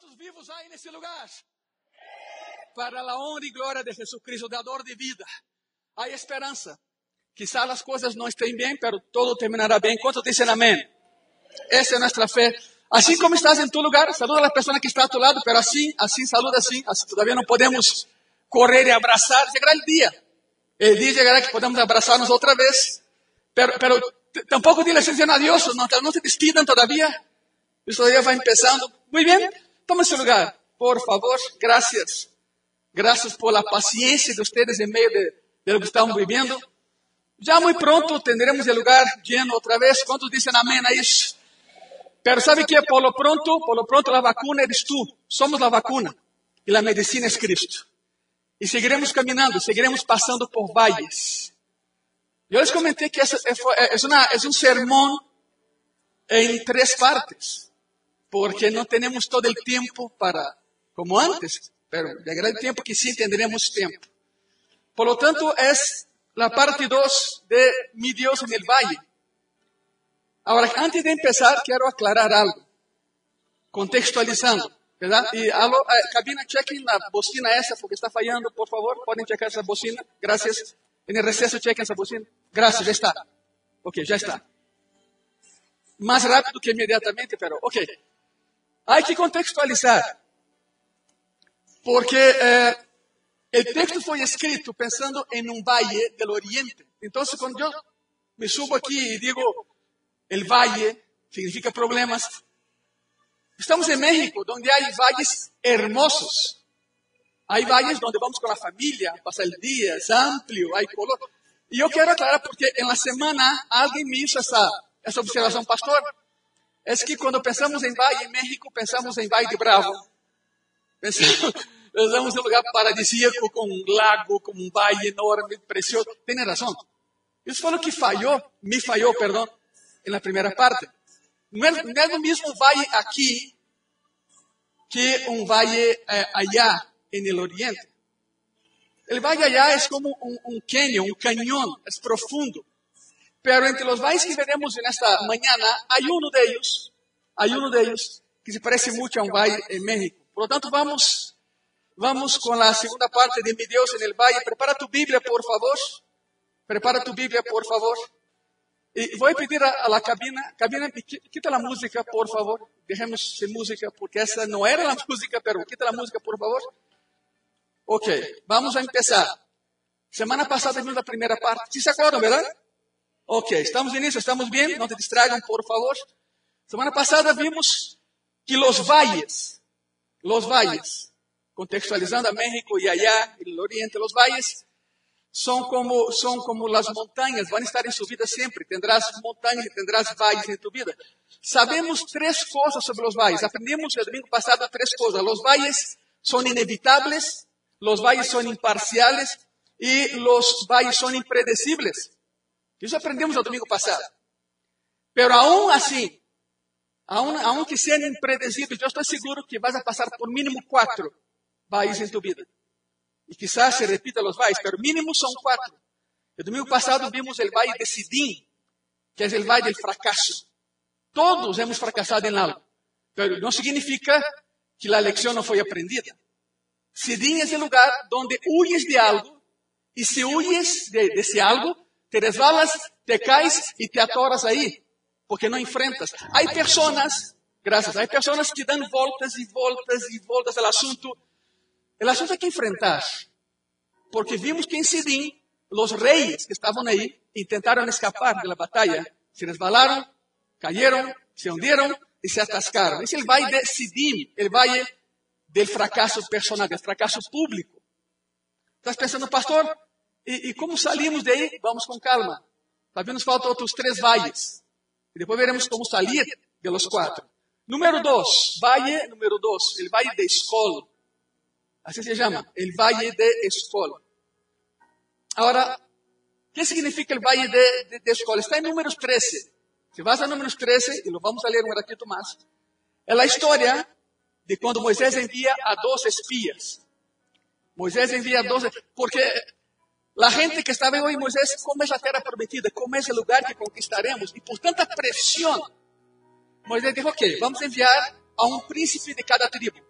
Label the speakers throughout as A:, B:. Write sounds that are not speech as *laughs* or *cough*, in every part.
A: ¿Cuántos vivos hay en ese lugar? Para la honra y gloria de Jesucristo, dador de vida. Hay esperanza. Quizás las cosas no estén bien, pero todo terminará bien. ¿Cuántos dicen amén? Esa es nuestra fe. Así como estás en tu lugar, saluda a la persona que está a tu lado, pero así, así, saluda así. así todavía no podemos correr y abrazar. Llegará el día. El día llegará que podamos abrazarnos otra vez. Pero, pero tampoco dile adiós, no, no se despidan todavía. Eso todavía va empezando. Muy bien, toma ese lugar, por favor. Gracias. Gracias por la paciencia de ustedes en medio de, de lo que estamos viviendo. Ya muy pronto tendremos el lugar lleno otra vez. ¿Cuántos dicen amén a eso? Pero sabe que por lo pronto, por lo pronto la vacuna eres tú. Somos la vacuna y la medicina es Cristo. Y seguiremos caminando, seguiremos pasando por valles. Yo les comenté que es, es, una, es un sermón en tres partes, porque no tenemos todo el tiempo para, como antes, pero llegará el tiempo que sí tendremos tiempo. Por lo tanto, es la parte 2 de Mi Dios en el Valle. Ahora, antes de empezar, quiero aclarar algo, contextualizando, ¿verdad? Y aló, eh, cabina, chequen la bocina esa porque está fallando, por favor, pueden checar esa bocina, gracias. En el receso chequen esa bocina. Gracias, ya está. Ok, ya está. Más rápido que inmediatamente, pero ok. Hay que contextualizar. Porque eh, el texto fue escrito pensando en un valle del oriente. Entonces, cuando yo me subo aquí y digo el valle, significa problemas. Estamos en México, donde hay valles hermosos. Hay valles donde vamos con la familia, pasa el día, es amplio, hay color. Y yo quiero aclarar porque en la semana alguien me hizo esa, esa observación, pastor. Es que cuando pensamos en valle en México, pensamos en Valle de Bravo. Pensamos, *laughs* en un lugar paradisíaco con un lago, con un valle enorme, precioso. Tiene razón. Eso fue lo que falló, me falló, perdón en la primera parte. No es, no es lo mismo valle aquí que un valle eh, allá en el oriente. El valle allá es como un, un cañón, un cañón, es profundo. Pero entre los valles que veremos en esta mañana, hay uno de ellos, hay uno de ellos que se parece mucho a un valle en México. Por lo tanto, vamos, vamos con la segunda parte de Mi Dios en el Valle. Prepara tu Biblia, por favor. Prepara tu Biblia, por favor. E vou pedir a, a la cabina, cabina, quita a música, por favor. Dejemos sem música, porque essa não era a *laughs* música, pero quita a música, por favor. Ok, vamos a empezar. Semana passada vimos a primeira parte. ¿Sí se acuerdan, verdad? Ok, estamos en eso, estamos bien, no te distraigan, por favor. Semana passada vimos que los valles, los valles, contextualizando a México y allá, el oriente, los valles, son como, son como las montañas, van a estar en su vida siempre. Tendrás montañas y tendrás valles en tu vida. Sabemos tres cosas sobre los valles. Aprendimos el domingo pasado tres cosas. Los valles son inevitables, los valles son imparciales y los valles son impredecibles. Eso aprendimos el domingo pasado. Pero aún así, aún, aunque sean impredecibles, yo estoy seguro que vas a pasar por mínimo cuatro valles en tu vida. Y quizás se repita los valles, pero mínimo son cuatro. El domingo pasado vimos el valle de Sidín, que es el valle del fracaso. Todos hemos fracasado en algo, pero no significa que la lección no fue aprendida. Sidín es el lugar donde huyes de algo, y si huyes de, de ese algo, te resbalas, te caes y te atoras ahí, porque no enfrentas. Hay personas, gracias, hay personas que dan voltas y voltas y voltas al asunto El asunto hay que enfrentar, porque vimos que en Sidín los reyes que estaban ahí intentaron escapar de la se resbalaron, cayeron, se hundieron y se atascaron. Es el valle de Sidín, el valle del fracaso personal, del fracaso público. Estás pensando, pastor, ¿y, y cómo salimos de ahí? Vamos con calma. Todavía nos faltan otros tres valles. Y después veremos cómo salir de los cuatro. Número dos, valle número dos, el valle de Escol. Así se llama, el Valle de Escol. Ahora, ¿qué significa el Valle de, de, de Escol? Está en números 13. Si vas a números 13, y lo vamos a leer un ratito más, es la historia de cuando Moisés envía a dos espías. Moisés envía a dos, porque la gente que estaba hoy, Moisés, ¿cómo es la tierra prometida? ¿Cómo es el lugar que conquistaremos? Y por tanta presión, Moisés dijo, ok, vamos a enviar a un príncipe de cada tribu.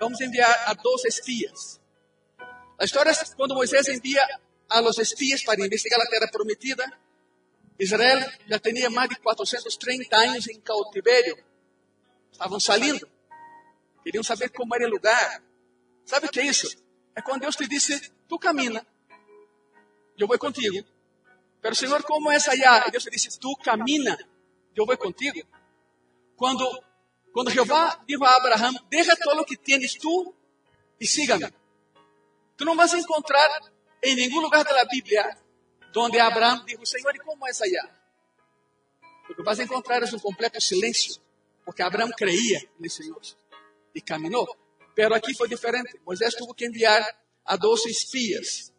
A: vamos enviar a dos espías. La historia es cuando Moisés envía a los espías para investigar la tierra prometida. Israel já tinha mais de 430 anos em cautiverio. Estavam saindo. Queriam saber como era o lugar. Sabe o que é isso? É quando Deus te disse, tu camina, eu vou contigo. Pero Senhor, como é allá? E Deus disse, tu camina, eu vou contigo. Quando, quando Jeová dijo a Abraão, deja todo o que tienes tu e siga-me. Tu não vas encontrar em nenhum lugar da Bíblia onde Abraão disse, Senhor, e como é allá? O que vas encontrar é um completo silêncio, porque Abraão creia no Senhor e caminhou. Pero aqui foi diferente. Moisés teve que enviar a 12 espias.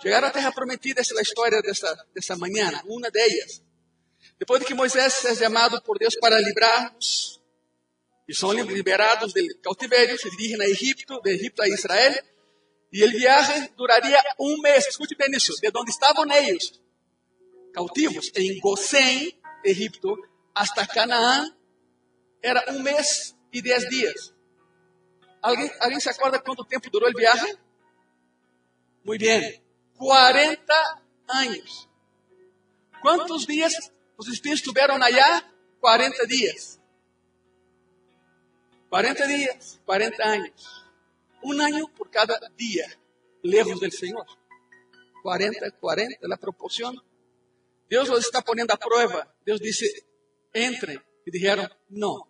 A: Chegaram à terra prometida, essa é a história dessa, dessa manhã, uma delas. Depois de que Moisés é chamado por Deus para livrar-nos, e são liberados do cautiverio, se dirigem a Egipto, de Egipto a Israel, e o viagem duraria um mês. Escute bem isso, de onde estavam eles, cautivos, em Gosém, Egipto, hasta Canaã, era um mês e dez dias. Alguém, alguém se acorda quanto tempo durou o viagem? Muito bem, 40 anos. Quantos dias os espíritos estiveram allá? 40 dias. 40 dias, 40 anos. Um ano por cada dia, lejos do Senhor. 40, 40, a proporção. Deus os está poniendo a prova. Deus disse: entrem. E disseram: não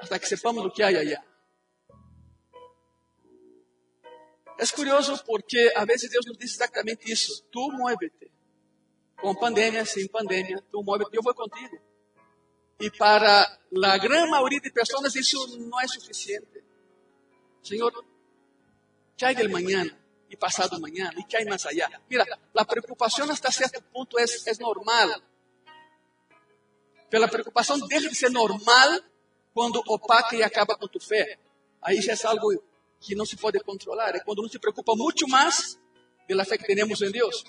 A: hasta que sepamos o que há allá. É curioso porque a vezes Deus nos diz exatamente isso. Tu muévete. Com pandemia, sem pandemia, tu muévete. Eu vou contigo. E para a grande maioria de pessoas isso não é suficiente. Senhor, que há de manhã e passado amanhã e que há mais allá? Mira, a preocupação até certo ponto é, é normal. Pela preocupação deixa de ser normal quando opaca e acaba com tu fé. Aí já é algo que não se pode controlar. É quando não se preocupa muito mais pela fé que temos em Deus.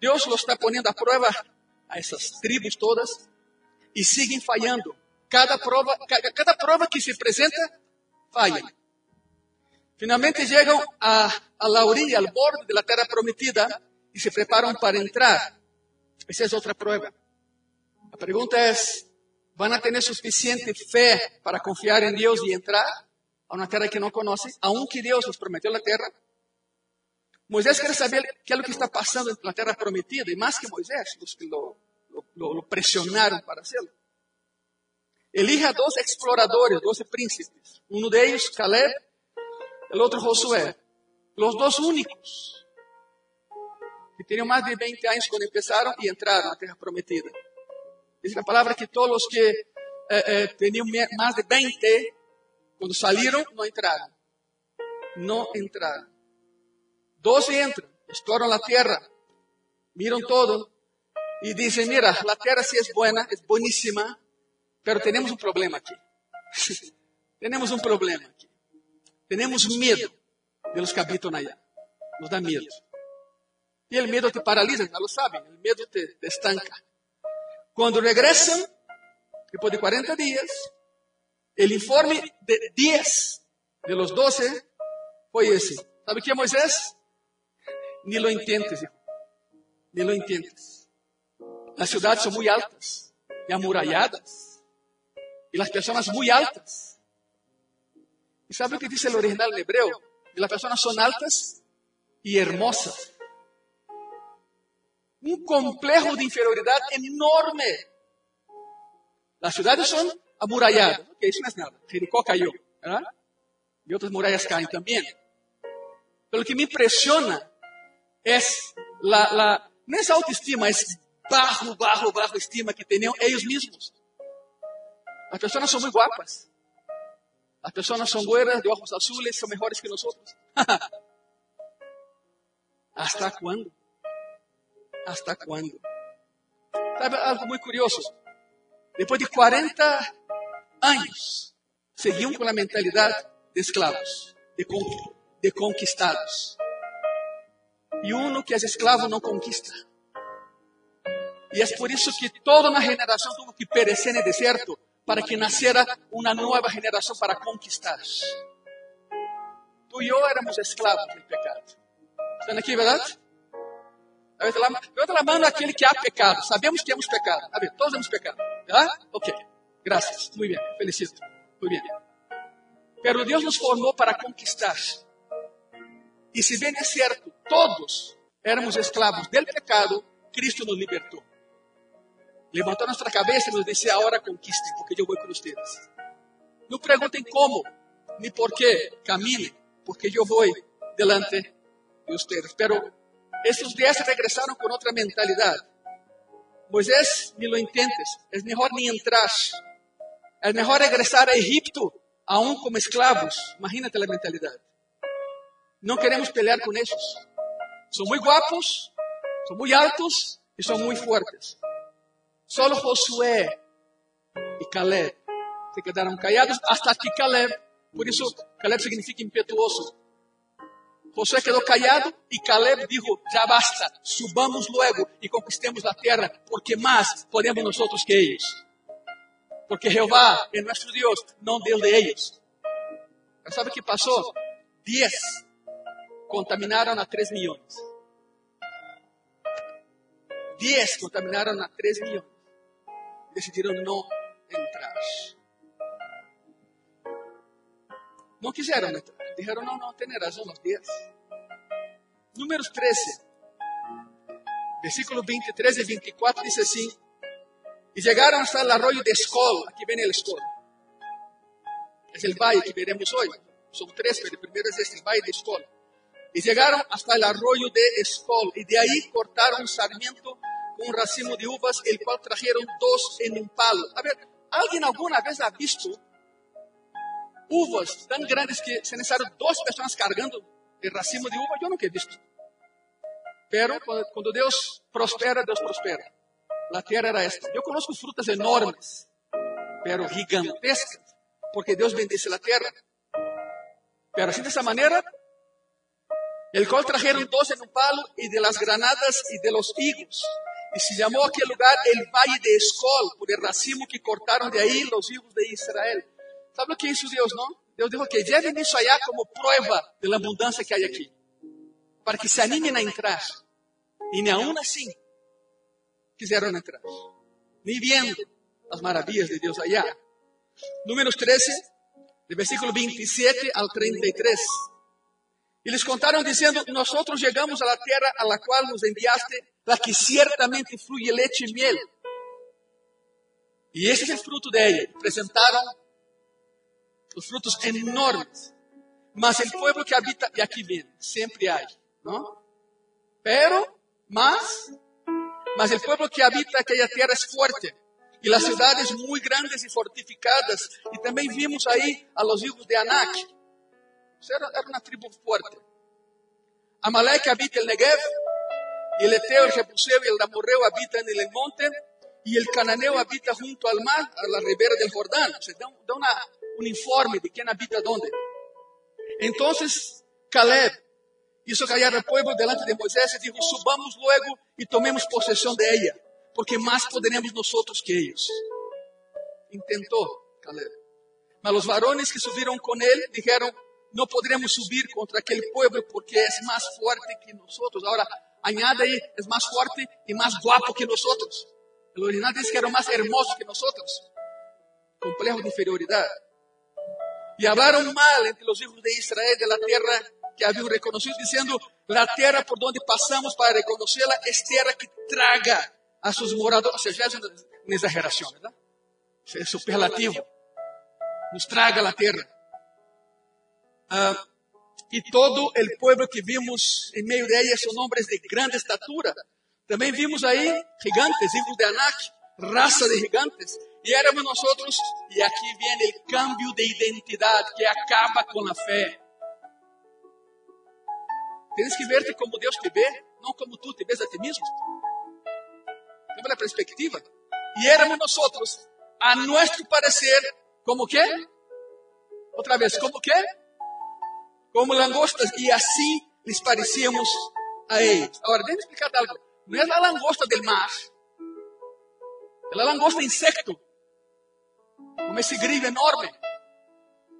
A: Deus los está poniendo a prova a essas tribos todas e seguem falhando. Cada prova, cada, cada prova que se apresenta, falha. Finalmente chegam a, a la orilla, al borde da terra prometida e se preparam para entrar. Essa é outra prova. A pergunta é: a tener suficiente fe para confiar en Dios y entrar a una tierra que no conocen, aunque Dios les prometió la tierra. Moisés quiere saber qué es lo que está pasando en la tierra prometida, y más que Moisés, los que lo, lo, lo para hacerlo. Elige a dos exploradores, doce príncipes. Uno de Caleb, el otro Josué. Los dos únicos que tenían más de 20 años cuando empezaron y entraron a la tierra prometida. Dice la palabra que todos los que eh, eh, de 20, cuando salieron, no entraron. No entraron. Doce entran, exploran la tierra, miran todo y dicen, mira, la tierra sí es buena, es buenísima, pero tenemos un problema aquí. *laughs* tenemos un problema aquí. Tenemos miedo de los que habitan allá. Nos da miedo. Y el miedo te paraliza, ya lo saben, el miedo te, te estanca. Quando regressam, depois de 40 dias, o informe de 10 de los 12 foi esse. ¿Sabe o que é Moisés? Ni lo intentes, hijo. Ni lo intentes. As cidades são muito altas e amuralladas. E as pessoas muito altas. E sabe o que diz o original hebreu? Que as pessoas são altas e hermosas um complejo de inferioridade enorme. As cidades são amuralladas, ok, isso não é nada. Jericó caiu, ¿verdad? E outras muralhas caem também. Pero o que me impressiona é la, la, não é autoestima, é bajo, bajo, bajo estima que têm eles mesmos. As pessoas são muito guapas. As pessoas são güeras, de ojos azules, são melhores que nós. *laughs* ¿Hasta quando? hasta quando? Sabe algo muito curioso? Depois de 40 anos, seguiam com a mentalidade de escravos, de, con de conquistados. E uno que é escravo não conquista. E é por isso que toda uma geração teve que perecer no deserto, para que naciera una nueva generación para conquistar. Tú y yo éramos esclavos del pecado. ¿Están aquí, verdad? A mão aquele que há pecado. Sabemos que temos pecado. A ver, todos temos pecado. ¿Verdad? Ok. Gracias. Muy bien. Felicito. Muy bien. Pero Deus nos formou para conquistar. E se bem é certo, todos éramos escravos del pecado, Cristo nos libertou. Levantou nossa cabeça e nos disse: Agora conquistem, porque eu vou com vocês. Não perguntem como, nem por quê. Camine, porque eu vou delante de vocês. Pero esses dias regressaram com outra mentalidade. Moisés, me lo entiendes, é melhor nem entrar. É melhor regressar a Egipto, aún como escravos. Imagínate a mentalidade. Não queremos pelear com esses. São muito guapos, são muito altos e são muito fortes. Solo Josué e Caleb se quedaram callados hasta que Caleb, por isso Caleb significa impetuoso. Josué quedou callado e Caleb dijo, já basta, subamos luego e conquistemos a terra, porque mais podemos nós que eles. Porque Jeová é nosso Deus, não Deus de. Mas sabe o que passou? Diez contaminaram a três milhões. Diez contaminaram a três milhões decidiram não entrar. Não quiseram entrar. Disseram, não, não, tem razão os dias. Números 13, versículo 23 e 24 diz assim: E chegaram hasta o arroio de Escol, aqui vem o Escol. É o valle que veremos hoje. São três, mas o primeiro é este, o valle de Escol. E chegaram hasta o arroio de Escol, e de aí cortaram um sarmiento un racimo de uvas, el cual trajeron dos en un palo. A ver, ¿alguien alguna vez ha visto uvas tan grandes que se necesitaron dos personas cargando el racimo de uva? Yo nunca he visto. Pero cuando Dios prospera, Dios prospera. La tierra era esta. Yo conozco frutas enormes, pero gigantescas, porque Dios bendice la tierra. Pero así de esa manera, el cual trajeron dos en un palo y de las granadas y de los higos e se chamou aquele lugar el Valle de Escol, por el racimo que cortaram de aí os hijos de Israel. Sabe o que é isso, Deus, não? Deus dijo que lleven isso allá como prueba de la que há aqui, para que se animem a entrar. E aún assim quiseram entrar, nem vendo as maravilhas de Deus allá. Números 13, de versículo 27 ao 33. E lhes contaram dizendo: Nós chegamos à terra a la qual nos enviaste la que ciertamente fluye leche y miel. Y ese es el fruto de ella. Presentaron los frutos enormes. Mas el pueblo que habita, y aquí viene, siempre hay, ¿no? Pero, más, mas el pueblo que habita aquella tierra es fuerte. Y las ciudades muy grandes y fortificadas. Y también vimos ahí a los hijos de Anak. Era, era una tribu fuerte. Amalek habita el Negev, y el Eteo, el Jebuseo y el Amorreo habitan en el monte, y el Cananeo habita junto al mar, a la ribera del Jordán. Se da, da una, un informe de quién habita dónde. Entonces, Caleb hizo callar al pueblo delante de Moisés y dijo, subamos luego y tomemos posesión de ella, porque más podremos nosotros que ellos. Intentó Caleb. Mas los varones que subieron con él dijeron, no podremos subir contra aquel pueblo porque es más fuerte que nosotros. Ahora, añade ahí, es más fuerte y más guapo que nosotros. El original dice que era más hermoso que nosotros. Complejo de inferioridad. Y hablaron mal entre los hijos de Israel de la tierra que habían reconocido, diciendo, la tierra por donde pasamos para reconocerla es tierra que traga a sus moradores. O sea, ya es una, exageración, ¿verdad? Es superlativo. Nos traga la tierra. E todo o pueblo que vimos em meio de ella são homens de grande estatura. Também vimos aí gigantes, hijos de Anak, raça de gigantes. E éramos nós outros, e aqui vem o cambio de identidade que acaba com a fé. Tens que verte como Deus te vê, não como tu te vês a ti mesmo. Temos a perspectiva. E éramos nós outros, a nosso parecer, como que? Outra vez, como que? como langostas, e assim lhes parecíamos a eles. Agora, deixa eu explicar algo. Não é a langosta do mar, é a langosta insecto. Como esse grillo enorme.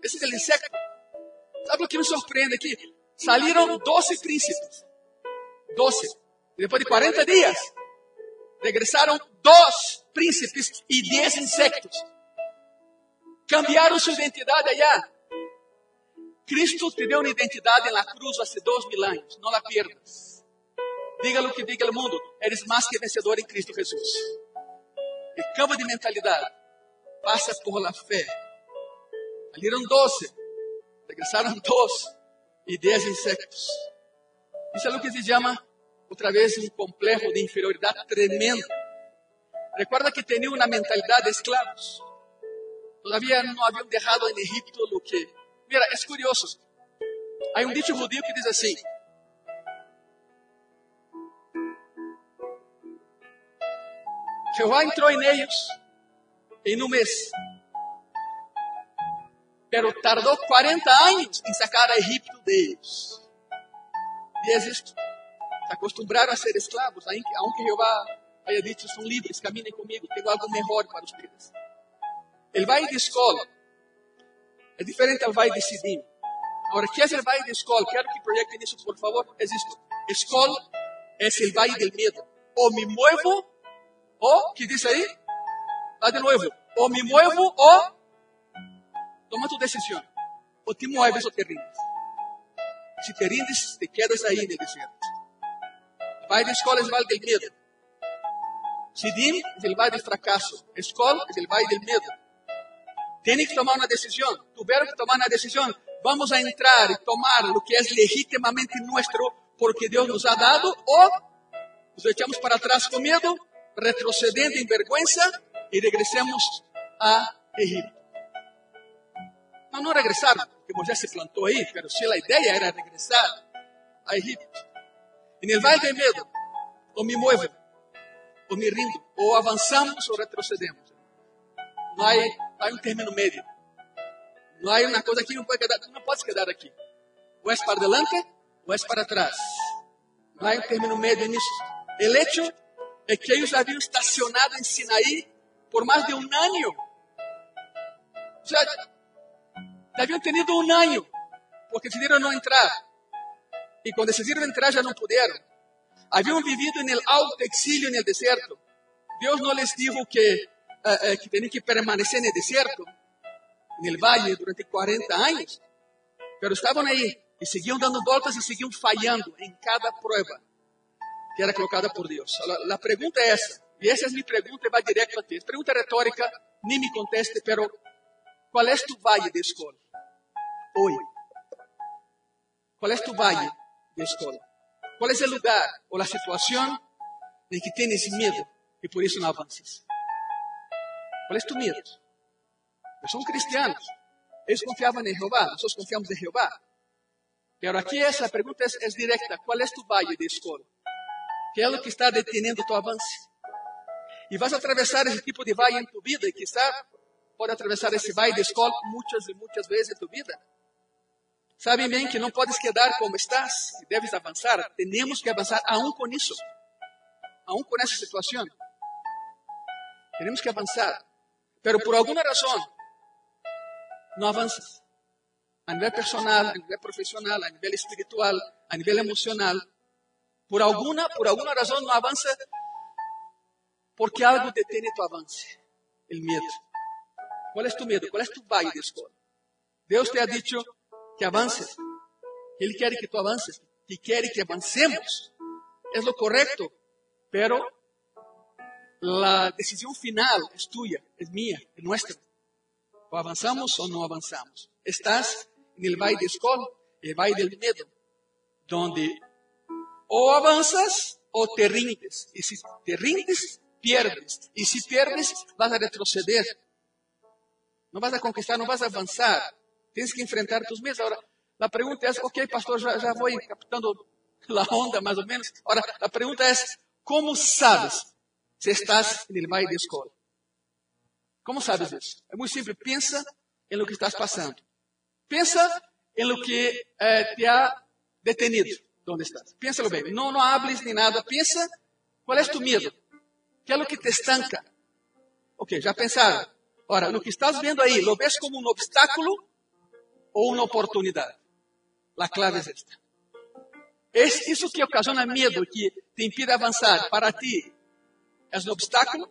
A: Esse é o insecto. Sabe o que me surpreende aqui? Saíram 12 príncipes. 12. E depois de 40 dias, regressaram dois príncipes e 10 insectos. Cambiaram sua identidade allá. Cristo te deu uma identidade na cruz há dois mil anos. Não la pierdas. Diga o que diga o mundo. Eres mais que vencedor em Cristo Jesus. E cambio de mentalidade. Passa por la fé. Salieron 12. Regresaram dois e dez insectos. Isso é o que se chama, outra vez, um complexo de inferioridade tremendo. Recuerda que tinham uma mentalidade de escravos. Todavía não haviam deixado em Egipto o que. Mira, é curioso. Há um dicho judío que diz assim: Jehová entrou em eles em um mês, pero tardou 40 anos em sacar a Egipto deles. E é. Se acostumbraram a ser escravos, aunque Jehová haya dicho, são livres, caminem comigo, tenho algo melhor para vocês. Ele vai de escola é diferente ao vai de Sidim. Agora, que é o vai de escola? Quero que projetem isso, por favor. É isto. Escola é o vai del medo. Ou me muevo, ou, que diz aí? Lá de novo. Ou me muevo, ou toma tu decisão. Ou te mueves ou te rindes. Se te rindes, te quedas aí no deserto. Vai de escola é o vai del medo. Sidim é o vai del fracasso. Escola é o vai del. Tienen que tomar una decisión. Tuvieron que tomar una decisión. Vamos a entrar y tomar lo que es legítimamente nuestro porque Dios nos ha dado o nos echamos para atrás con miedo, retrocediendo en vergüenza y regresemos a Egipto. No, no regresar, porque Moisés se plantó ahí, pero si la idea era regresar a Egipto. En el valle de miedo, o me muevo, o me rindo, o avanzamos o retrocedemos. No hay Há um término médio. Não há uma coisa que não pode quedar, não pode quedar aqui. Ou é para adelante, ou é para trás. Não há um término médio nisso. O hecho é que eles haviam estacionado em Sinaí por mais de um ano. Já, haviam tenido um ano, porque decidiram não entrar. E quando decidiram entrar, já não puderam. Haviam vivido no alto exílio no deserto. Deus não lhes disse que eh, eh, que tenían que permanecer desierto, en el valle, durante 40 años. Pero estaban ahí y seguían dando vueltas y seguían fallando en cada prueba que era colocada por Dios. La, la pregunta es esa, y esa es mi pregunta y va directo a ti. Es pregunta retórica, ni me conteste, pero ¿cuál es tu valle de escola hoy? ¿Cuál es tu valle de escola? ¿Cuál es el lugar o la situación en que tienes miedo y por eso no avanzas? ¿Cuál es tu miedo? Pues son cristianos. Ellos confiaban en Jehová, nosotros confiamos en Jehová. Pero aquí esa pregunta es, es directa. ¿Cuál es tu valle de escola? ¿Qué es lo que está deteniendo tu avance? Y vas a ese tipo de valle en tu vida y quizá puede atravesar ese valle de escola muchas y muchas veces en tu vida. Saben bien que no puedes quedar como estás y debes avanzar. Tenemos que avanzar aún con eso, aún con esa situación. Tenemos que avanzar. Pero por alguma razão, não avanças. A nível personal, a nível profissional, a nível espiritual, a nível emocional. Por alguma, por alguma razão não avança porque algo detém tu avance. O medo. Qual é tu medo? Qual é tu valle de escola? Deus te ha dicho que avances. Ele quer que tu avances. Que quer que avancemos. É o correto. Pero la decisión final es tuya, es mía, es nuestra. O avanzamos o no avanzamos. Estás en el valle de escola, el valle del miedo, donde o avanzas o te rindes. Y si te rindes, pierdes. Y si pierdes, vas a retroceder. No vas a conquistar, no vas a avanzar. Tienes que enfrentar tus miedos. Ahora, la pregunta es, ok, pastor, ya, ya voy captando la onda más o menos. Ahora, la pregunta es, ¿cómo sabes se estás el valle de escola. Como sabes isso? É muito simples. Pensa em lo que estás passando. Pensa em lo que eh, te ha detenido. Onde estás? Piénsalo bem. Não, não hables nem nada. Pensa qual é tu medo. Que é o que te estanca? Ok, já pensaram? Ahora, lo que estás viendo ahí, ¿lo ves como un obstáculo o una oportunidad? La clave es esta. ¿Es eso que ocasiona miedo, que te impide avanzar? Para ti, ¿es un obstáculo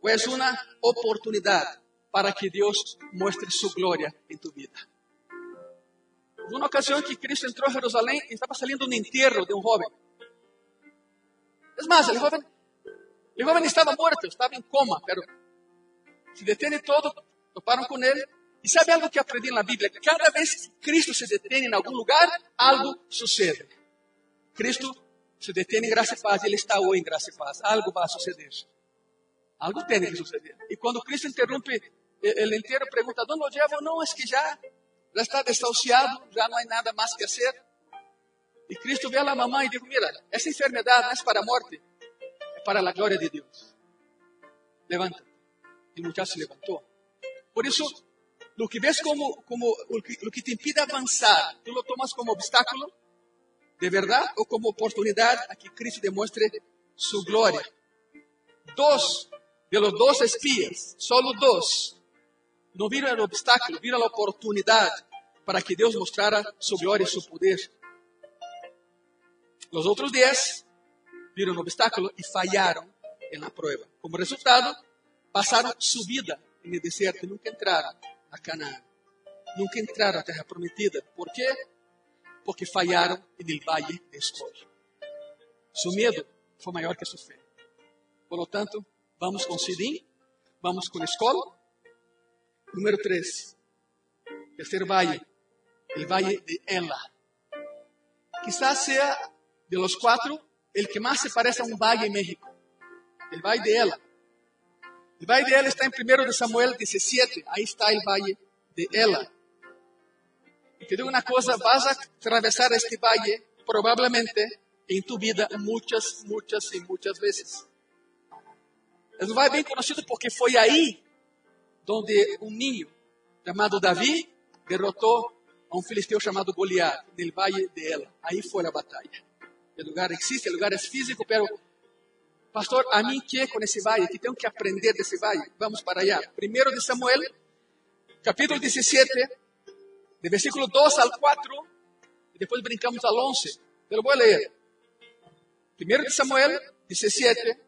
A: o es una oportunidad para que Dios muestre su gloria en tu vida? Una ocasión que Cristo entró a Jerusalén y estaba saliendo un entierro de un joven. Es más, el joven, el joven estaba muerto, estaba en coma, pero se detiene todo, toparon con él. Y sabe algo que aprendí en la Biblia? Cada vez que Cristo se detiene en algún lugar, algo sucede. Cristo se detiene en gracia y paz Él está hoy en gracia y paz. Algo va a suceder. Algo tiene que suceder. Y cuando Cristo interrumpe el entierro, pregunta, ¿dónde lo llevo? No, es que ya, ya está desahuciado, ya no hay nada más que hacer. Y Cristo ve a mamá y dijo, mira, esa enfermedad no es para muerte, es para la gloria de Dios. Levanta. El muchacho se levantó. Por eso, lo que ves como, como lo, que, lo que te impide avanzar, tú lo tomas como obstáculo, de verdad, o como oportunidad a que Cristo demuestre su gloria. Dos de los dos espías, solo dos, no vieron el obstáculo, vieron la oportunidad para que Dios mostrara su gloria y su poder. Los otros diez vieron el obstáculo y fallaron en la prueba. Como resultado, pasaron su vida en el desierto y nunca entraron a Canaán. Nunca entraron a Tierra Prometida. ¿Por qué? Porque fallaron en el valle de Escol. Su miedo fue mayor que su fe. Por lo tanto, vamos con Sidín, vamos con Escol. Número 3. Tercer valle, el valle de Ela. Quizás sea de los cuatro el que más se parece a un valle en México. El valle de Ela. El valle de Ela está en 1 de Samuel 17. Ahí está el valle de Ela. Y te digo una cosa, vas a atravesar este valle probablemente en tu vida muchas, muchas y muchas veces. Es un valle bien conocido porque fue ahí donde un niño llamado David derrotó a un filisteo llamado Goliat en el valle de Ela. Ahí fue la batalla. El lugar existe, el lugar es físico, pero pastor, a mí qué con ese valle, que tengo que aprender de ese valle. Vamos para allá. Primero de Samuel, capítulo 17, de versículo 2 al 4, y después brincamos al 11. Te lo voy a leer. De Samuel 17,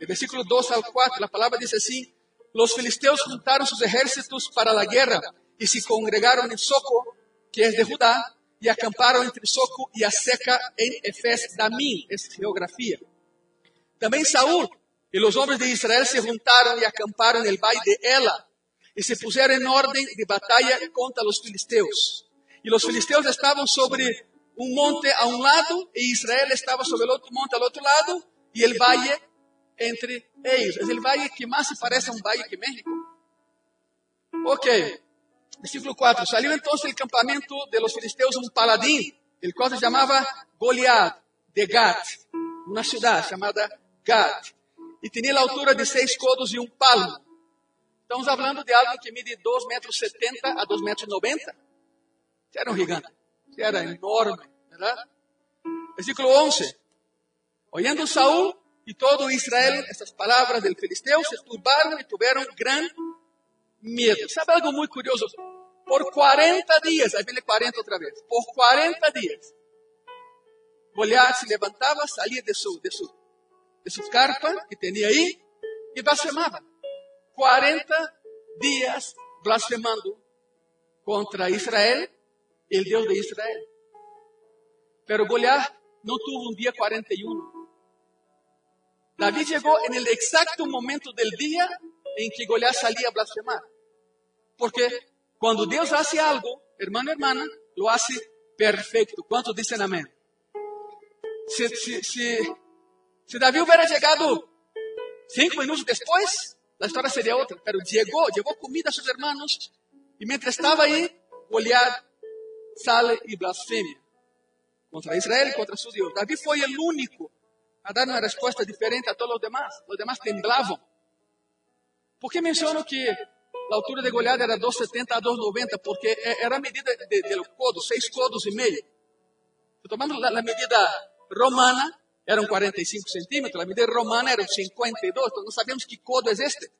A: de versículo 2 al 4, la palabra dice así, los filisteos juntaron sus ejércitos para la guerra y se congregaron en Soco, que es de Judá, y acamparon entre Soco y Aseca en Efes Damín, es geografía. También Saúl y los hombres de Israel se juntaron y acamparon en el valle de Ela y se pusieron en orden de batalla contra los filisteos. Y los filisteos estaban sobre un monte a un lado y Israel estaba sobre el otro monte al otro lado y el valle entre ellos. Es el valle que más se parece a un valle que México. Ok, versículo 4. Salió entonces del campamento de los filisteos un paladín, el cual se llamaba Goliat de Gat, una ciudad llamada Gat, y tenía la altura de seis codos y un palmo. Estamos hablando de alguien que mide 2 metros 70 a 2 metros 90. Era un gigante, era enorme, ¿verdad? Versículo 11. Oyendo Saúl y todo Israel estas palabras del filisteo, se turbaron y tuvieron gran miedo. ¿Sabe algo muy curioso? Por 40 días, ahí viene 40 otra vez, por 40 días, Goliat se levantaba, salía de su, de su, de su carpa que tenía ahí y blasfemaba. 40 días blasfemando contra Israel, el Dios de Israel. Pero Goliat no tuvo un día 41. David llegó en el exacto momento del día en que Goliat salía a blasfemar. Porque cuando Dios hace algo, hermano, hermana, lo hace perfecto. ¿Cuántos dicen amén? Si, si, si, si David hubiera cinco minutos después, la historia sería otra. Pero llegó, llevó comida a sus hermanos y mientras estaba ahí, Goliat sale y blasfemia contra Israel y contra su Dios. David fue el único a dar una respuesta diferente a todos los demás. Los demás temblaban. ¿Por qué menciono que la altura de Goliat era 2,70 a 2,90? Porque era a medida de, de, los codos, seis codos y medio. Tomando la medida romana, eram 45 centímetros, a medida romana era 52, então não sabemos que codo é este.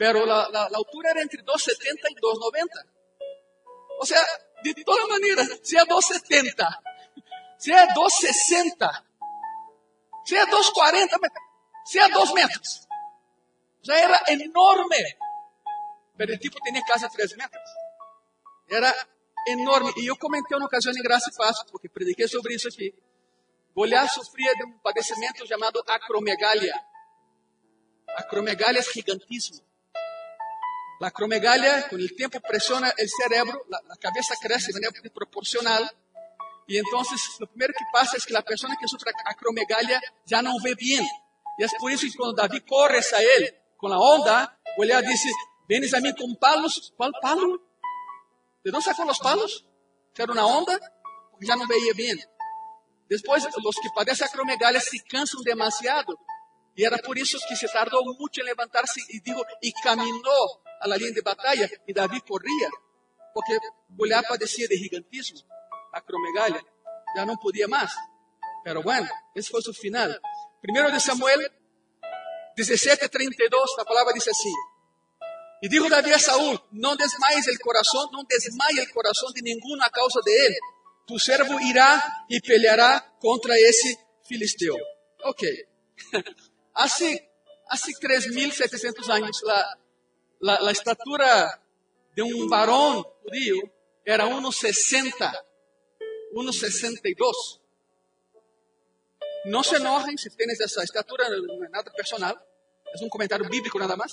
A: pero la altura era entre 2,70 y 2,90. O sea, de todas maneras, sea 2,70, sea 2,60, sea 2,40, sea 2 metros. Sea, era enorme. Pero el tipo tenía casi 3 metros. Era enorme. E eu comentei uma ocasião em Graça e Paz, porque prediquei sobre isso aqui. Goliat sofria de um padecimento chamado acromegalia. Acromegalia é gigantismo. La acromegalia, com o tempo, pressiona o cerebro, a cabeça cresce de maneira proporcional. E então, o primeiro que passa é que a pessoa que sofre acromegalia já não vê bem. E é por isso que quando Davi corre a ele com a onda, Goliat disse: Venes a mim com palos. Qual palo? ¿De dónde sacó los palos? Era una onda, porque ya no veía bien. Después, los que padecen acromegalia se cansan demasiado. Y era por eso que se tardó mucho en levantarse y digo, y caminó a la línea de batalla y David corría, porque Goliat padecía de gigantismo, acromegalia, ya no podía más. Pero bueno, ese fue su final. Primero de Samuel 17:32, la palabra dice así. E dijo Davi a Saúl, não desmaies el coração, não desmaie el coração de ninguno a causa de él. Tu servo irá e peleará contra esse filisteu. Ok. *laughs* Hace, hace 3.700 anos, la, la, la estatura de um varão judío era 1,60, 1,62. Não se enojem se tienes essa estatura, nada personal, é um comentário bíblico nada mais.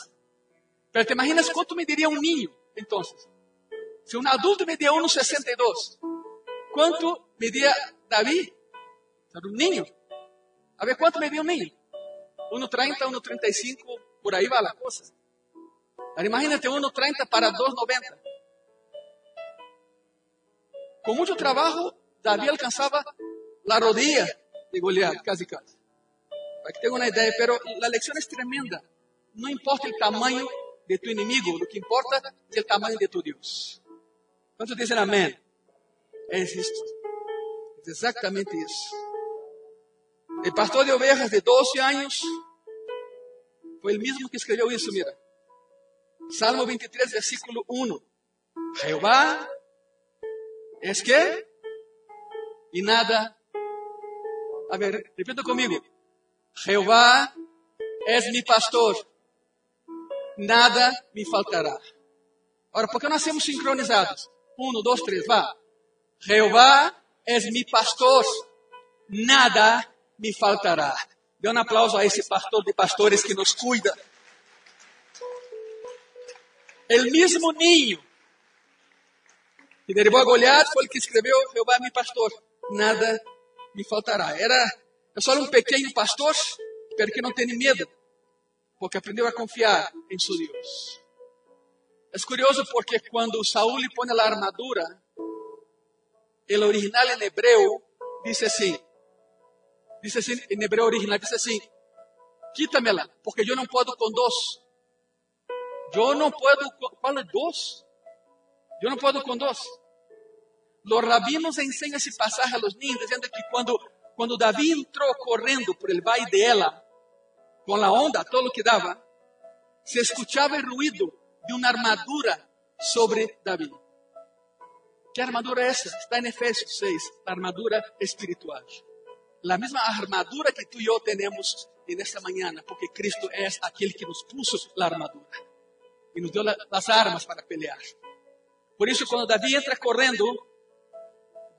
A: Pero te imaginas quanto mediria um ninho, então? Se um adulto media 1,62, quanto media Davi? Era um ninho. A ver quanto media um ninho? 1,30, 1,35, por aí vai a coisa. Agora imagínate 1,30 para 2,90. Com muito trabalho, Davi alcançava a rodilla de Goliat, casi casi. Para que tenham uma ideia, pero a lição é tremenda. Não importa o tamanho de tu inimigo, lo que importa es el tamaño de tu Dios. ¿Cuántos dicen amén? Es esto. Es exactamente eso. El pastor de ovejas de 12 años fue el mismo que escribió eso, mira. Salmo 23, versículo 1. Jehová es que y nada. A ver, repito conmigo. Jehová es mi pastor nada me faltará. Ora, por que nós somos sincronizados? Um, dois, três, vá. Jeová és mi pastor, nada me faltará. Dê um aplauso a esse pastor de pastores que nos cuida. El mesmo ninho que derribou a Goliat foi o que escreveu Jeová é mi pastor, nada me faltará. Era só um pequeno pastor, pero que não tem medo porque aprendeu a confiar em seu Deus. É curioso porque quando Saúl lhe põe a armadura, o original em hebreu diz assim, diz assim, em hebreu original diz assim, quítamela, porque eu não posso com dois. Eu não posso, qual é dois? Eu não posso com dois. Os rabinos ensinam esse passagem a los niños, dizendo que quando, quando Davi entrou correndo por el valle de Ela, con la onda, todo lo que daba, se escuchaba el ruido de una armadura sobre David. ¿Qué armadura es esa? Está en Efesios 6, la armadura espiritual. La misma armadura que tú y yo tenemos en esta mañana, porque Cristo es aquel que nos puso la armadura y nos dio la, las armas para pelear. Por eso cuando David entra corriendo,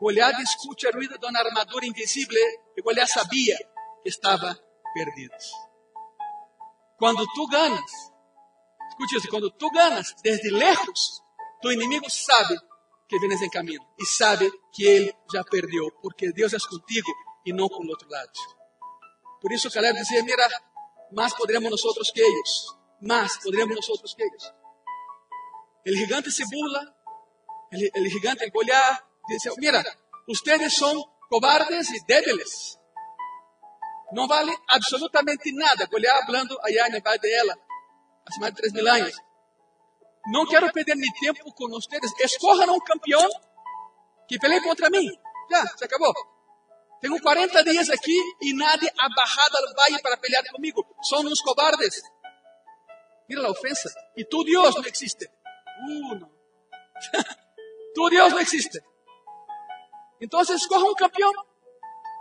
A: Goliat escucha el ruido de una armadura invisible y Goliat sabía que estaba perdido. Quando tu ganas, escute isso, quando tu ganas desde lejos, tu inimigo sabe que vienes em caminho e sabe que ele já perdeu, porque Deus é contigo e não com o outro lado. Por isso Caleb dizia, mira, mais poderemos nós que eles, mais poderemos nós que eles. O gigante se burla, o gigante, el Goliat, dice, mira, ustedes são cobardes e débiles. Não vale absolutamente nada. Goliat falando allá no Valle de ela, há mais de 3 mil anos. Não quero perder meu tempo com vocês. Escorram um campeão que pelee contra mim. Já, se acabou. Tenho 40 dias aqui e nadie ha bajado al para pelear comigo. São uns cobardes. Mira la ofensa. Y tu Dios no existe. Uh, no. *laughs* tu Dios no existe. Entonces, escoja un campeón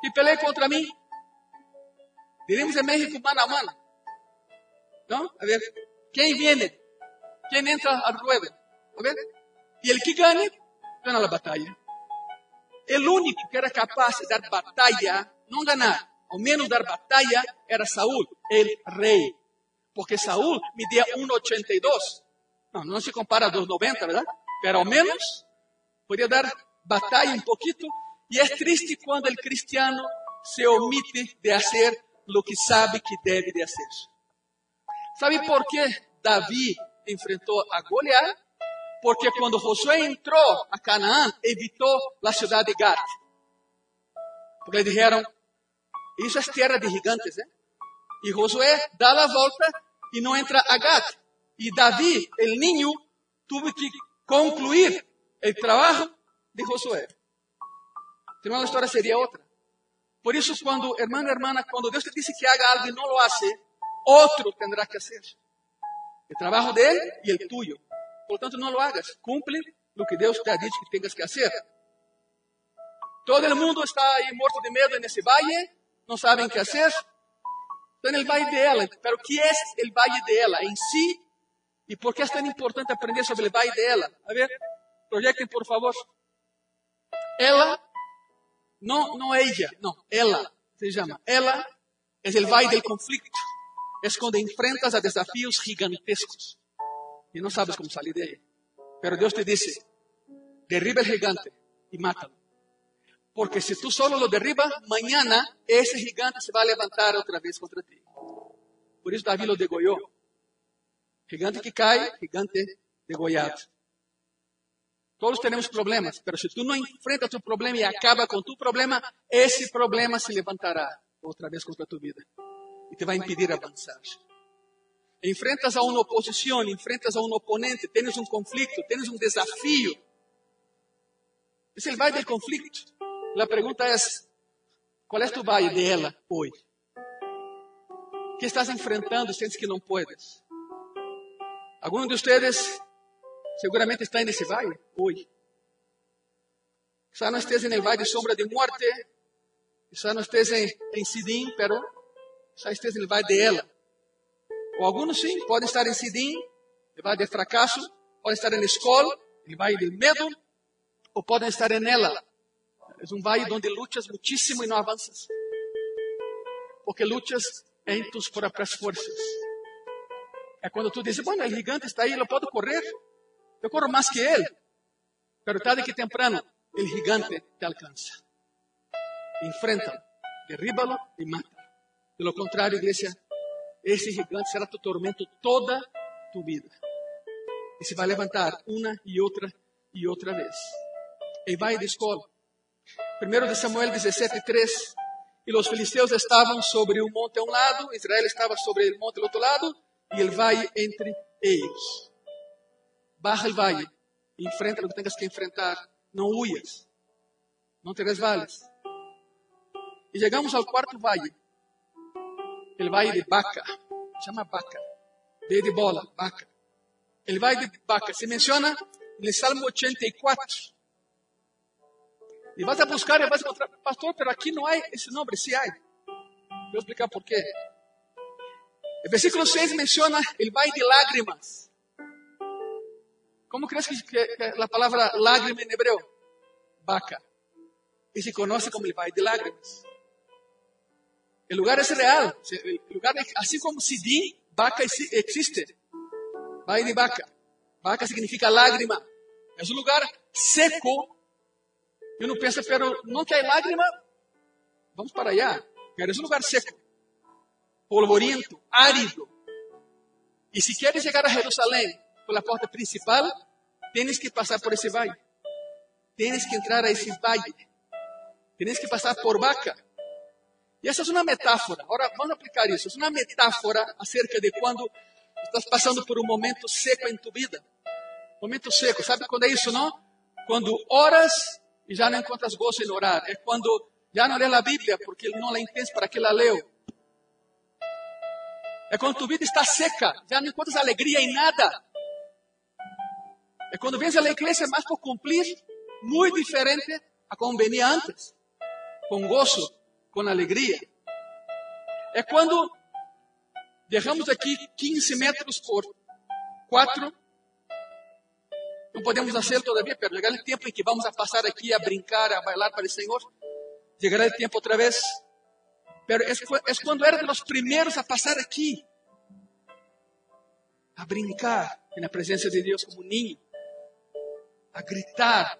A: que pelee contra mí. Diremos en México mano a mano. ¿No? A ver, ¿quién viene? ¿Quién entra al ruedo? A ver. Y el que gane, gana la batalla. El único que era capaz de dar batalla, no ganar, ao menos dar batalla, era Saúl, el rei. Porque Saúl media 1,82. Não, não se compara a 2,90, verdade? Pero ao menos podia dar batalla um pouquinho. E é triste quando o cristiano se omite de fazer o que sabe que deve de fazer. ¿Sabe por que Davi enfrentou a Goliat? Porque quando Josué entrou a Canaã, evitou a cidade de Gat. Porque lhe disseram, isso é terra de gigantes, ¿eh? E Josué dá a volta e não entra a Gat. E Davi, o niño, tuvo que concluir o trabalho de Josué. Senão a história seria outra. Por isso, quando, hermano, hermana, quando Deus te diz que haga algo e não lo hace, outro terá que fazer. O trabalho dele e o tuyo. Por tanto, não lo hagas. Cumple o que Deus te ha dicho que tengas que fazer. Todo el mundo está aí morto de medo nesse valle, não sabem o que fazer. Estão no valle de ela. Que é o valle de ela em si? E por que é tão importante aprender sobre o valle de ela? A ver, proyecten por favor. Ela, não, não ella, não, ela se chama. Ela é o valle del conflicto. É quando enfrentas a desafios gigantescos e não sabes como sair de aí. Pero Deus te disse: derriba o gigante e mátalo. Porque se tu solo lo derribas, mañana ese gigante se va a levantar otra vez contra ti. Por isso Davi lo degolló. Gigante que cai, gigante degollado. Todos temos problemas, pero se tu não enfrentas tu problema e acaba com tu problema, esse problema se levantará outra vez contra tu vida e te vai impedir avançar. Enfrentas a uma oposição, enfrentas a um oponente, tens um conflito, tens um desafio. Esse é o valle do conflito. A pergunta é: qual é tu valle de ela hoje? que estás enfrentando sientes que não puedes? Algum de vocês seguramente está nesse valle hoje. Quizá não esteja no valle de sombra de morte, quizá não esteja em, em Sidim, pero quizá esteja no valle de ela. Ou alguns sim, podem estar em Sidim, no valle de fracasso, podem estar na escola, no valle de medo, ou podem estar em ela. É um valle onde lutas muitíssimo e não avanças. Porque lutas em tus próprias forças. É quando tu dizes, bueno, o gigante está aí, eu posso correr, eu corro mais que ele. Pero tarde que temprano, o gigante te alcança. Enfrenta-lo, derríbalo e mata. De lo contrário, igreja, esse gigante será tu tormento toda tu vida. E se vai levantar uma e outra e outra vez. E vai de escola. 1 de Samuel 17, 3. E os filisteus estavam sobre o monte a um lado, Israel estava sobre o monte do outro lado, e o vale entre eles. Baja o vale, enfrenta o que tenhas que enfrentar, não huyas, não te resvales. E chegamos ao quarto vale, o vale de Baca, chama Baca, B de bola, Baca. O vale de Baca se menciona no Salmo 84. E vas a buscar e vas a encontrar, pastor, pero aqui não há esse nome, se há. Vou explicar por quê. O versículo 6 menciona o vale de lágrimas. Como crees que, que, que a palavra lágrima em hebreu? Baca. E se conoce como o vale de lágrimas. O lugar é real. O lugar, assim como Sidim, Baca existe. Vale de Baca. Baca significa lágrima. É um lugar seco e uno pensa, pero não quer lágrima, vamos para allá. Queres um lugar seco, polvoriento, árido. E se queres chegar a Jerusalém pela porta principal, tens que passar por esse vale. Tens que entrar a esse vale. Tens que passar por Baca. E essa é uma metáfora. Agora, vamos aplicar isso. É uma metáfora acerca de quando estás passando por um momento seco em tu vida. Momento seco. Sabe quando é isso, não? Quando oras e já não encontras gozo em orar. É quando já não lê a Bíblia porque não la entendes para que la leu. É quando tu vida está seca, já não encontras alegria em nada. É quando vens à igreja mais por cumprir, muito diferente a como venia antes, com gozo, com alegria. É quando derramos aqui 15 metros por 4 não podemos hacer todavía, pero llegará el tiempo en que vamos a pasar aquí a brincar, a bailar para el Señor. Llegará el tiempo otra vez. Pero es, es cuando eres de los primeros a pasar aquí, a brincar en la presencia de Dios como un niño, a gritar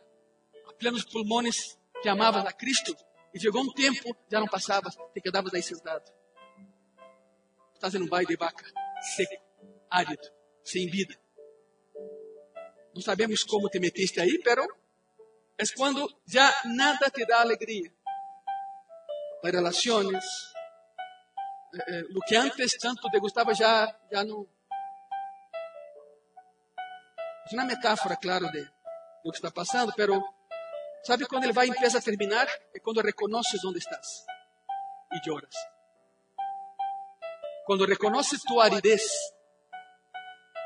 A: a plenos pulmones que amabas a Cristo. E chegou um tempo, já não passavas, te quedavas aí sentado. Estás em um baile de vaca, seco, árido, sem vida. Não sabemos como te metiste aí, pero é quando já nada te dá alegria. As relações, eh, eh, o que antes tanto te gostava já, já não. É uma metáfora, claro, de do que está passando, pero sabe quando ele vai empieza a terminar? É quando reconheces onde estás e choras. Quando reconheces tu aridez,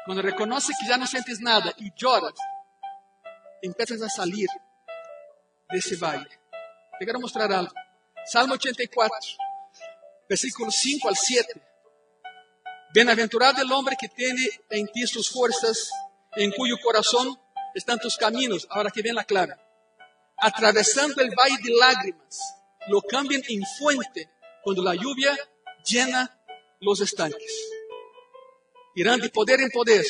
A: quando reconoce que já não sentes nada e choras, empiezas a salir desse vale. Te quero mostrar algo. Salmo 84, versículos 5 al 7. Bienaventurado el hombre que tiene en ti sus fuerzas, en cuyo corazón están tus caminos. Ahora que ven la clave. Atravesando el valle de lágrimas, lo cambian en fuente cuando la lluvia llena los estanques. Irán de poder en poder,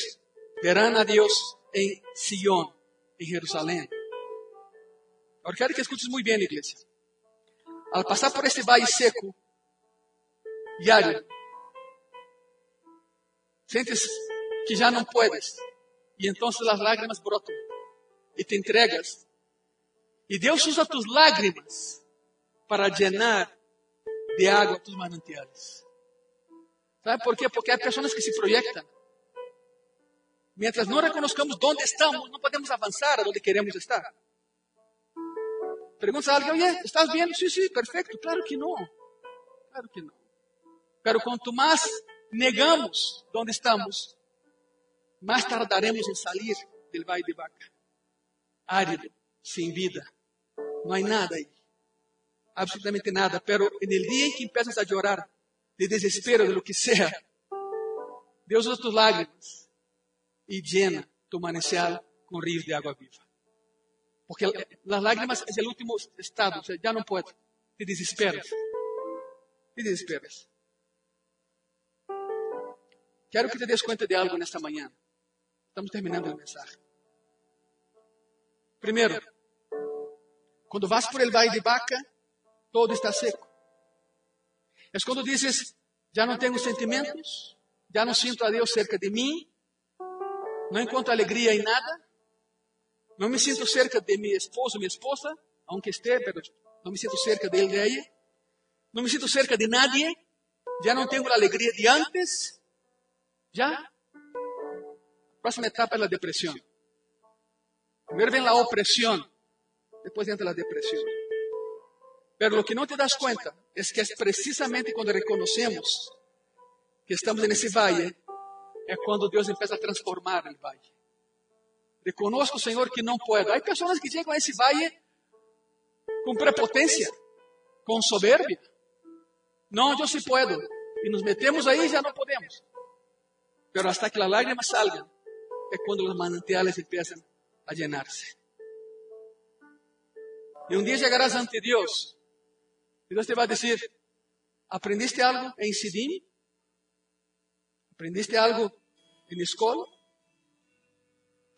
A: verán a Dios en Sion, en Jerusalén. Ahora quiero que escuches muy bien, iglesia. Al pasar por este valle seco y sientes que ya no puedes. Y entonces las lágrimas brotan y te entregas. Y Dios usa tus lágrimas para llenar de agua tus manantiales. ¿Sabe por quê? Porque há pessoas que se projetam. Mientras não reconozcamos onde estamos, não podemos avançar a onde queremos estar. Pergunta a alguém, oye, ¿estás bem? Sí, sí, perfeito. Claro que não. Claro que não. Pero quanto mais negamos onde estamos, mais tardaremos em sair do vale de vaca. Árido, sem vida. Não há nada aí. Absolutamente nada. Pero en el em que empiezas a chorar, de desespero, de lo que sea, Deus usa tus lágrimas e llena tu manantial com rios de água viva. Porque as lágrimas é o último estado, o sea, não pode, te desesperas. Te desesperas. Quero que te des de algo nesta manhã. Estamos terminando a mensagem. Primeiro, quando vas por el valle de Baca, todo está seco. É quando dizes, já não tenho sentimentos, já não sinto a Deus cerca de mim, não encontro alegria em nada, não me sinto cerca de meu esposo, minha esposa, aunque esté, pero não me sinto cerca dele, de ella, não me sinto cerca de nadie, já não tenho a alegria de antes, já. Próxima etapa é a depressão. Primeiro vem a opressão, depois entra a depressão. Pero lo que no te das cuenta es que es precisamente cuando reconocemos que estamos en ese valle, es cuando Dios empieza a transformar el valle. Reconozco, Señor, que no puedo. Hay personas que llegan a ese valle con prepotencia, con soberbia. No, yo sí puedo. Y nos metemos ahí y ya no podemos. Pero hasta que las lágrimas salgan, es cuando los manantiales empiezan a llenarse. Y un día llegarás ante Dios e Deus te vai dizer: ¿aprendiste algo em Sidim? ¿Aprendiste algo em escola?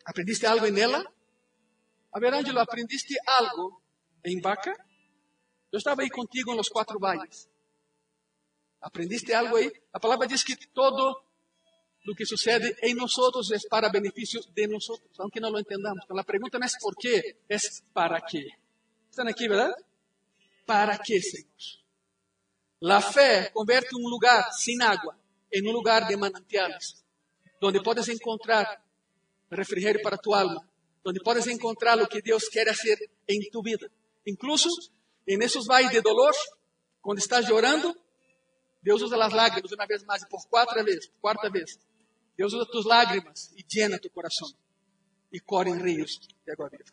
A: ¿Aprendiste algo em ela? A ver, Ângelo, ¿aprendiste algo em Baca? Eu estava aí contigo em los quatro valles. ¿Aprendiste algo aí? A palavra diz que todo lo que sucede em nós é para benefício de nós, aunque não lo entendamos. Então, a pergunta não é por quê, é para quê. Estão aqui, verdade? ¿Para qué, Señor? La fe convierte un lugar sin agua en un lugar de manantiales, donde puedes encontrar refrigerio para tu alma, donde puedes encontrar lo que Dios quiere hacer en tu vida. Incluso en esos valles de dolor, cuando estás llorando, Deus usa as lágrimas uma vez mais, por quarta vez, quarta vez. Deus usa tus lágrimas e llena tu coração. E correm rios de água viva.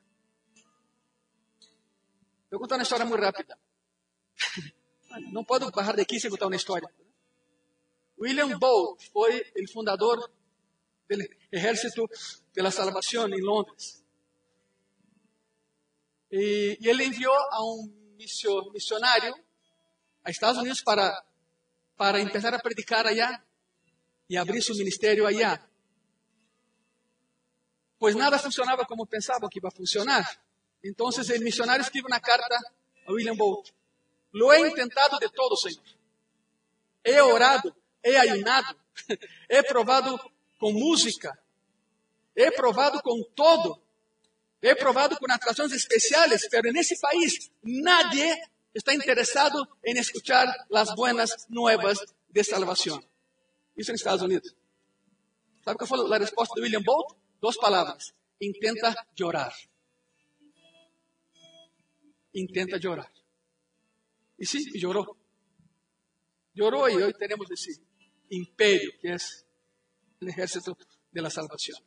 A: Vou contar uma história muito rápida. *laughs* Não posso baixar daqui sem contar uma história. William Bolt foi o fundador do Exército de la Salvação em Londres. E, e ele enviou a um missionário a Estados Unidos para, para começar a predicar allá e abrir seu ministério allá. Pois nada funcionava como pensava que ia funcionar. Então, o missionário escreve uma carta a William Bolt. Lo he intentado de todo, Senhor. He orado, he ayunado, *laughs* he provado com música, he provado com todo, he provado com atrações especiais, pero nesse país nadie está interessado em escuchar as buenas nuevas de salvação. Isso nos Estados Unidos. ¿Sabe qual foi a resposta de William Bolt? Duas palavras. Intenta llorar. Intenta llorar. E sim, llorou. Llorou e hoje temos esse império que é o exército de la salvação.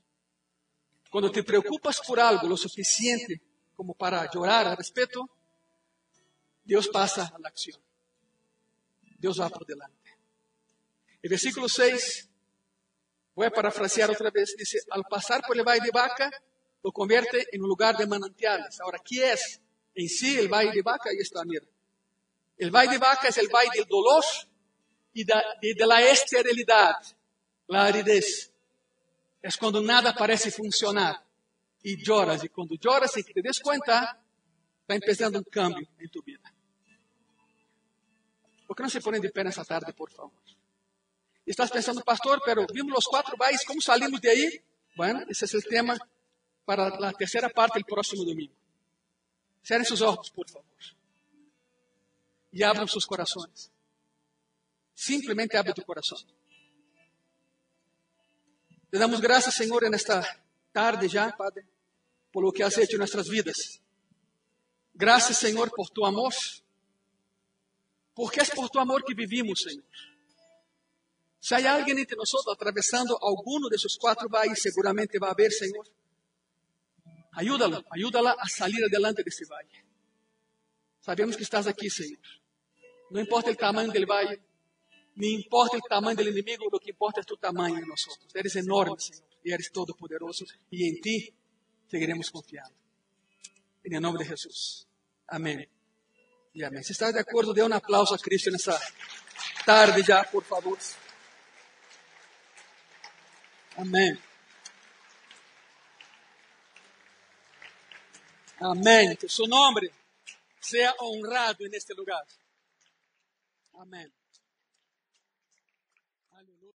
A: Quando te preocupas por algo lo suficiente como para llorar a respeito, Deus passa a acción. Deus vai por delante. El versículo 6, voy a parafrasear otra vez, dice, al pasar por el valle de Baca, lo convierte en un lugar de manantiales. Ahora, ¿qué es en sí el valle de Baca? Ahí está, mira. El valle de Baca es el valle del dolor y de, la esterilidad, la aridez. Es cuando nada parece funcionar y lloras. Y cuando lloras y te des cuenta, está empezando un cambio en tu vida. ¿Por qué no se ponen de pé esta tarde, por favor? Estás pensando, pastor, pero vimos os quatro bairros, como salimos de aí? Bueno, esse é o tema para a terceira parte do próximo domingo. Cerrem seus olhos, por favor. E abram seus corações. Simplesmente abre tu coração. Te damos graças, Senhor, nesta tarde já, Padre, por lo que has hecho em nossas vidas. Graças, Senhor, por tu amor. Porque é por tu amor que vivimos, Senhor. Se há alguém entre nós atravessando alguno desses quatro valles, seguramente haver, Senhor. Ayúdalo, ayúdala a salir adelante desse valle. Sabemos que estás aqui, Senhor. Não importa o tamanho do valle, nem importa o tamanho do inimigo, o que importa é tu tamanho em nós. Eres enorme, Senhor, e eres todo-poderoso, e em ti seguiremos confiando. Em nome de Jesus. Amém. E amém. Se está de acordo, dê um aplauso a Cristo nessa tarde já, por favor. Amém. Amém. Que seu nome seja honrado neste lugar. Amém.